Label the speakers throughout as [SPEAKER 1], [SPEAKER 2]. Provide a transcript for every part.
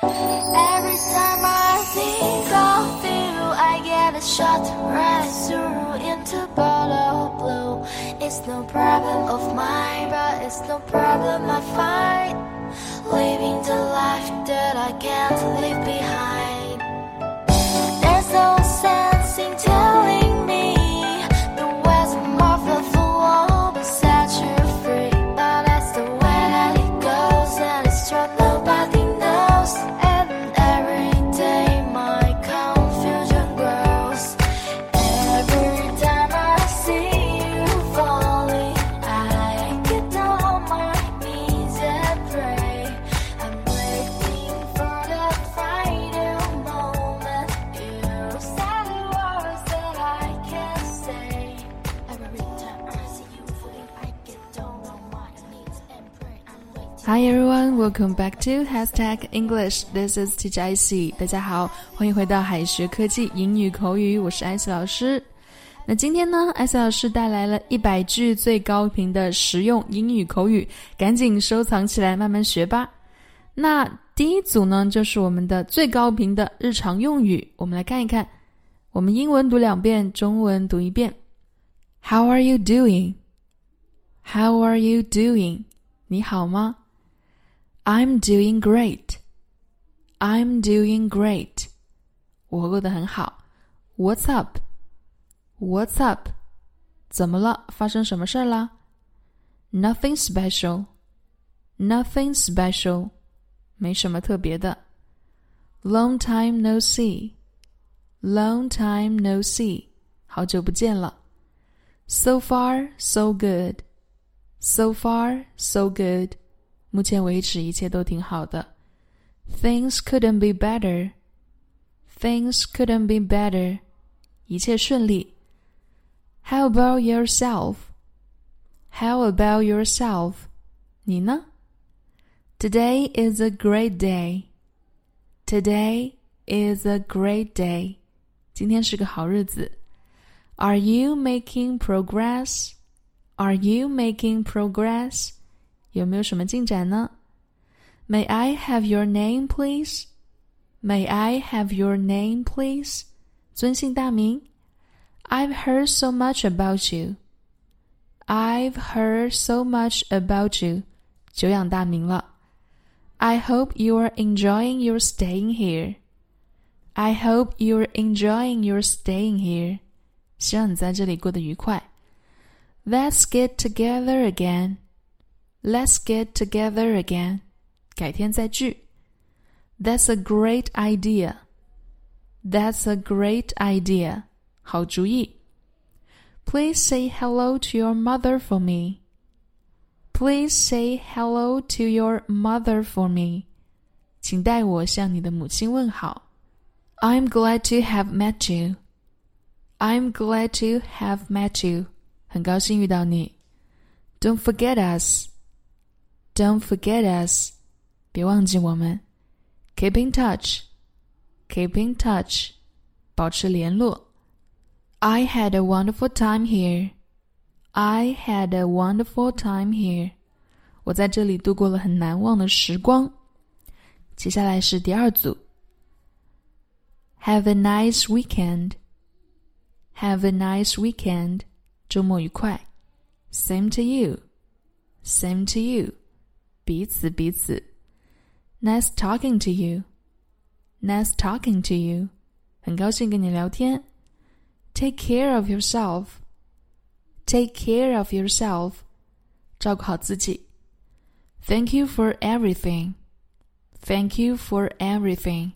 [SPEAKER 1] Every time I think of you, I get a shot right through into bottle blue. It's no problem of mine, but it's no problem I find. Living the life that I can't leave behind.
[SPEAKER 2] Hi everyone, welcome back to Hashtag English. This is Teacher Icy. 大家好，欢迎回到海学科技英语口语，我是艾希老师。那今天呢，艾希老师带来了一百句最高频的实用英语口语，赶紧收藏起来，慢慢学吧。那第一组呢，就是我们的最高频的日常用语，我们来看一看。我们英文读两遍，中文读一遍。How are you doing? How are you doing? 你好吗 ？I'm doing great. I'm doing great. 我过得很好。What's up? What's up? 怎么了？发生什么事儿啦？Nothing special. Nothing special. 没什么特别的。Long time no see. Long time no see. 好久不见了。So far, so good. So far, so good. 目前为止一切都挺好的。Things couldn't be better. Things couldn't be better. 一切顺利。How about yourself? How about yourself? 你呢？Today is a great day. Today is a great day. 今天是个好日子。Are you making progress? Are you making progress? 有没有什么进展呢？May I have your name, please? May I have your name, please? 尊姓大名？I've heard so much about you. I've heard so much about you. 久仰大名了。I hope you are enjoying your staying here. I hope you are enjoying your staying here. 希望你在这里过得愉快。Let's get together again. Let's get together again. 改天再聚。That's a great idea. That's a great idea. 好主意。Please say hello to your mother for me. Please say hello to your mother for me. 请代我向你的母亲问好。I'm glad to have met you. I'm glad to have met you. 很高兴遇到你。Don't forget us. Don't forget us. 别忘记我们。Keep in touch. Keep in touch. 保持联络。I had a wonderful time here. I had a wonderful time here. 我在这里度过了很难忘的时光。接下来是第二组。Have a nice weekend. Have a nice weekend. 周末愉快。Same to you. Same to you. 彼此彼此。Nice talking to you. Nice talking to you. 很高兴跟你聊天。Take care of yourself. Take care of yourself. 照顾好自己。Thank you for everything. Thank you for everything.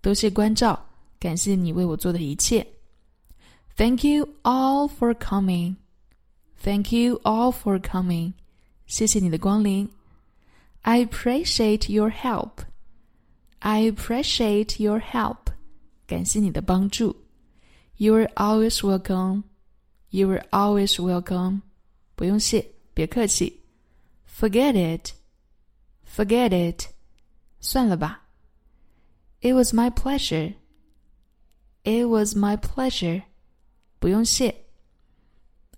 [SPEAKER 2] 多谢关照，感谢你为我做的一切。Thank you all for coming. Thank you all for coming. 谢谢你的光临。 I appreciate your help. I appreciate your help. 感谢你的帮助。You are always welcome. You are always welcome. 不用谢，别客气。Forget it. Forget it. 算了吧。It was my pleasure. It was my pleasure. 不用谢。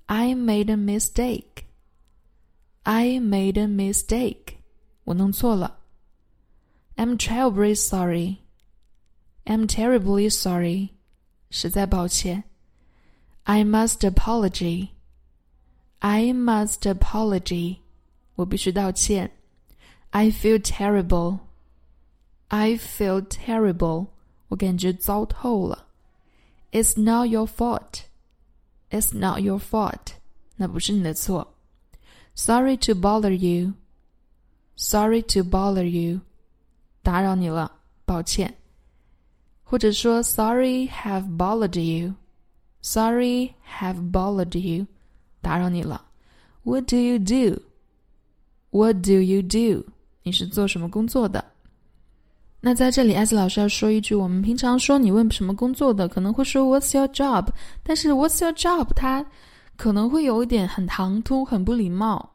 [SPEAKER 2] I made a mistake. I made a mistake. 我弄错了。 I'm terribly sorry. I'm terribly sorry. 实在抱歉。I must apology. I must apology. 我必须道歉。I feel terrible. I feel terrible. 我感觉糟透了。It's not your fault. It's not your fault. 那不是你的错。Sorry to bother you. Sorry to bother you. 打扰你了，抱歉。或者说，Sorry have bothered you. Sorry have bothered you. 打扰你了。What do you do? What do you do? 你是做什么工作的？那在这里，艾斯老师要说一句：我们平常说你问什么工作的，可能会说 What's your job？但是 What's your job？它可能会有一点很唐突、很不礼貌，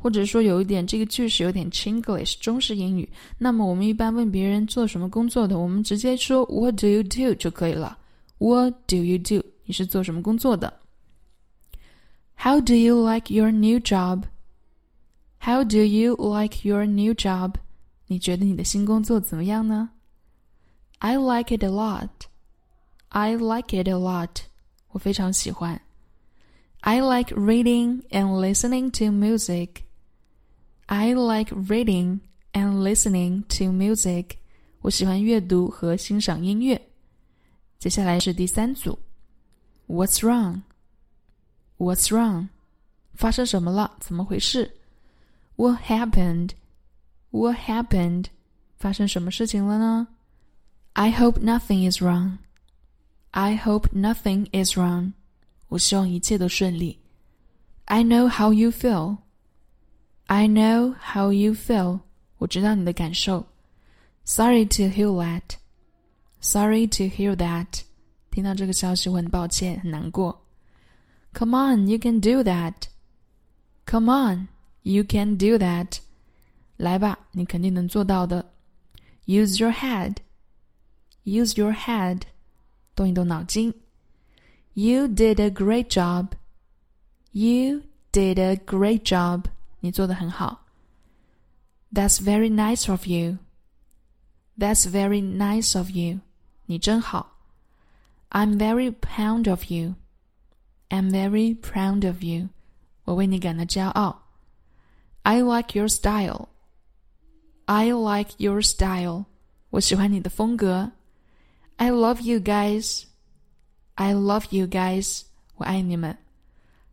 [SPEAKER 2] 或者说有一点这个句式有点 Chinglish 中式英语。那么我们一般问别人做什么工作的，我们直接说 What do you do 就可以了。What do you do？你是做什么工作的？How do you like your new job？How do you like your new job？你觉得你的新工作怎么样呢？I like it a lot. I like it a lot. 我非常喜欢。I like reading and listening to music. I like reading and listening to music. 我喜欢阅读和欣赏音乐。接下来是第三组。What's wrong? What's wrong? 发生什么了？怎么回事？What happened? What happened? 发生什么事情了呢？I hope nothing is wrong. I hope nothing is wrong. 我希望一切都顺利。I know how you feel. I know how you feel. 我知道你的感受。Sorry to hear that. Sorry to hear that. 听到这个消息，我很抱歉，很难过。Come on, you can do that. Come on, you can do that. 来吧，你肯定能做到的。Use your head. Use your head. 动一动脑筋。You did a great job. You did a great job. 你做的很好。That's very nice of you. That's very nice of you. 你真好。I'm very proud of you. I'm very proud of you. 我为你感到骄傲。I like your style. I like your style. 我喜欢你的风格。I love you guys. I love you guys. 我爱你们。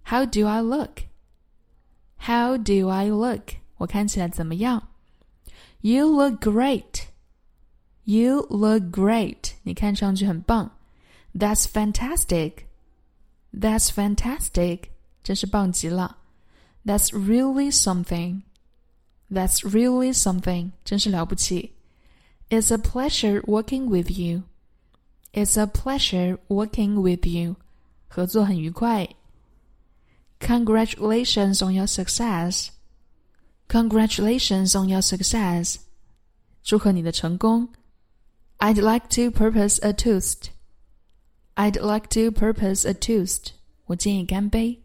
[SPEAKER 2] How do I look? How do I look? 我看起来怎么样？You look great. You look great. 你看上去很棒。That's fantastic. That's fantastic. 真是棒极了。That's really something. That's really something. 真是了不起。It's a pleasure working with you. It's a pleasure working with you. 合作很愉快。 Congratulations on your success. Congratulations on your success. 祝贺你的成功。I'd like to propose a toast. I'd like to propose a toast. 我建议干杯。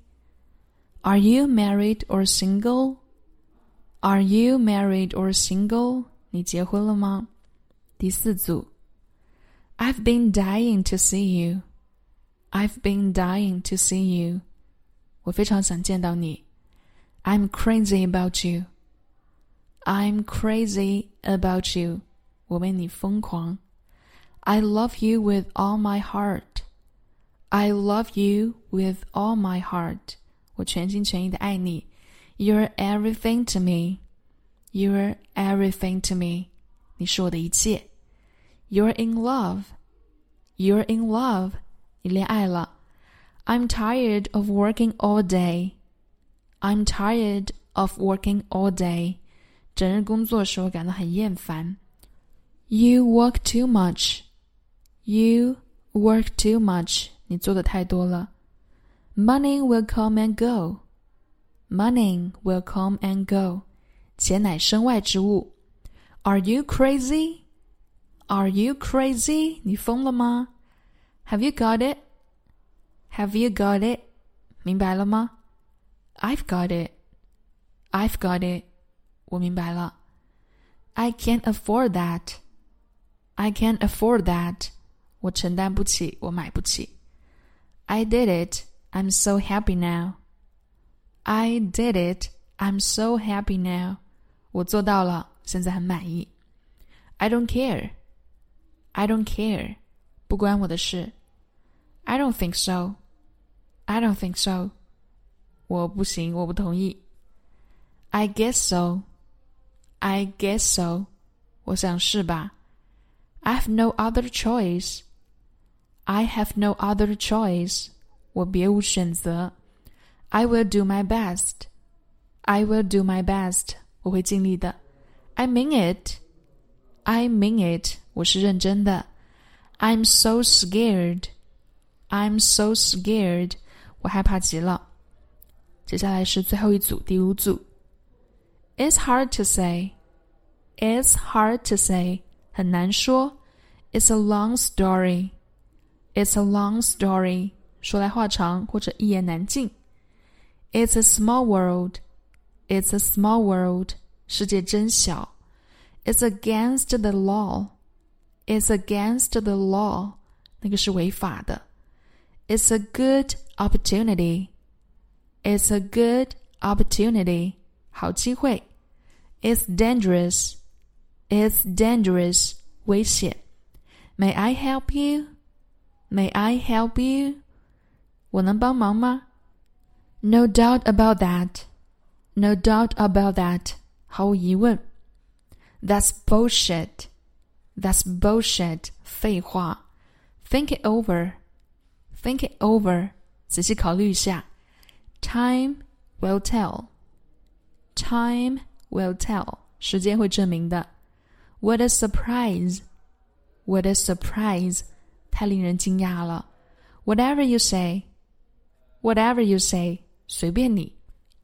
[SPEAKER 2] Are you married or single? Are you married or single？你结婚了吗？第四组，I've been dying to see you. I've been dying to see you. 我非常想见到你。I'm crazy about you. I'm crazy about you. 我为你疯狂。I love you with all my heart. I love you with all my heart. 我全心全意的爱你。you're everything to me. You're everything to me. 你是我的一切。You're in love. You're in love. 你恋爱了。 I'm tired of working all day. I'm tired of working all day. 整日工作使我感到很厌烦。You work too much. You work too much. 你做的太多了。Money will come and go. Money will come and go. 钱乃身外之物。Are you crazy? Are you crazy? 你疯了吗？Have you got it? Have you got it? 明白了吗？I've got it. I've got it. 我明白了。 I can't afford that. I can't afford that. 我承担不起，我买不起。I did it. I'm so happy now. I did it. I'm so happy now. 我做到了，现在很满意。I don't care. I don't care. 不关我的事。I don't think so. I don't think so. 我不行，我不同意。I guess so. I guess so. 我想是吧。I have no other choice. I have no other choice. 我别无选择。I will do my best. I will do my best. 我会尽力的。I mean it. I mean it. 我是认真的。I'm so scared. I'm so scared. 我害怕极了。接下来是最后一组，第五组。It's hard to say. It's hard to say. 很难说。It's a long story. It's a long story. 说来话长或者一言难尽。It's a small world. It's a small world. 世界真小。It's against the law. It's against the law. 那个是违法的。 It's a good opportunity. It's a good opportunity. 好机会。It's dangerous. It's dangerous. 危险。May I help you? May I help you? 我能帮忙吗？No doubt about that. No doubt about that. 毫无疑问。That's bullshit. That's bullshit. 废话。Think it over. Think it over. 仔细考虑一下。Time will tell. Time will tell. 时间会证明的。What a surprise! What a surprise! 太令人惊讶了。Whatever you say. Whatever you say. 随便你。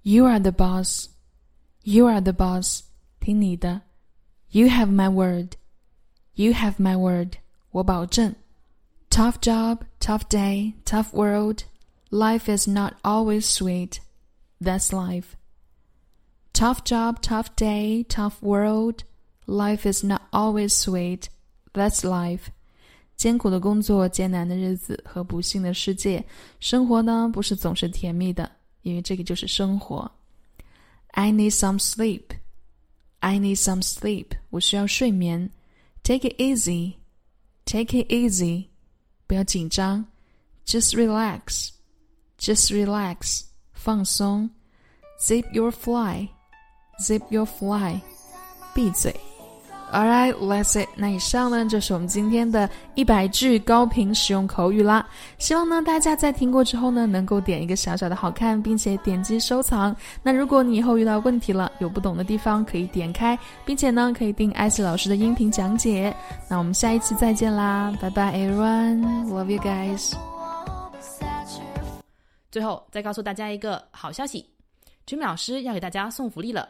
[SPEAKER 2] You are the boss. You are the boss. 听你的。You have my word. You have my word. 我保证。Tough job, tough day, tough world. Life is not always sweet. That's life. Tough job, tough day, tough world. Life is not always sweet. That's life. 艰苦的工作、艰难的日子和不幸的世界，生活呢不是总是甜蜜的，因为这个就是生活。I need some sleep. I need some sleep. 我需要睡眠。Take it easy. Take it easy. 不要紧张。Just relax. Just relax. 放松。Zip your fly. Zip your fly. 闭嘴。 Alright, that's it. 那以上呢，就是我们今天的一百句高频使用口语啦。希望呢，大家在听过之后呢，能够点一个小小的好看，并且点击收藏。那如果你以后遇到问题了，有不懂的地方，可以点开，并且呢，可以订艾希老师的音频讲解。那我们下一期再见啦，拜拜，everyone. Love you guys.
[SPEAKER 3] 最后再告诉大家一个好消息，Jimmy 老师要给大家送福利了。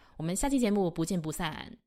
[SPEAKER 3] 我们下期节目不见不散。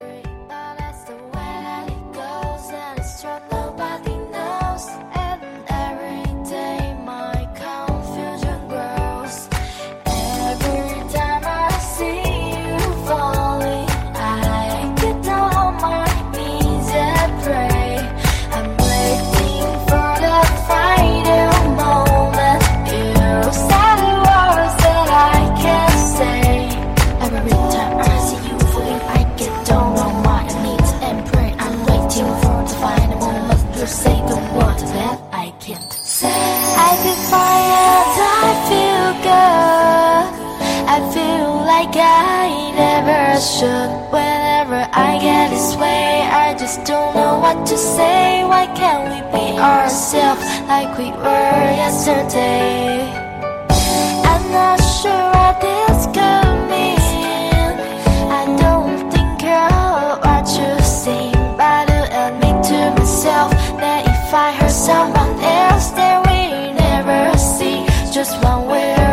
[SPEAKER 3] I never should. Whenever I get this way I just don't know what to say. Why can't we be ourselves like we were yesterday? I'm not sure what this could
[SPEAKER 1] mean. I don't think I'll what you seem, But to admit to myself That if I hurt someone else That we never see Just one way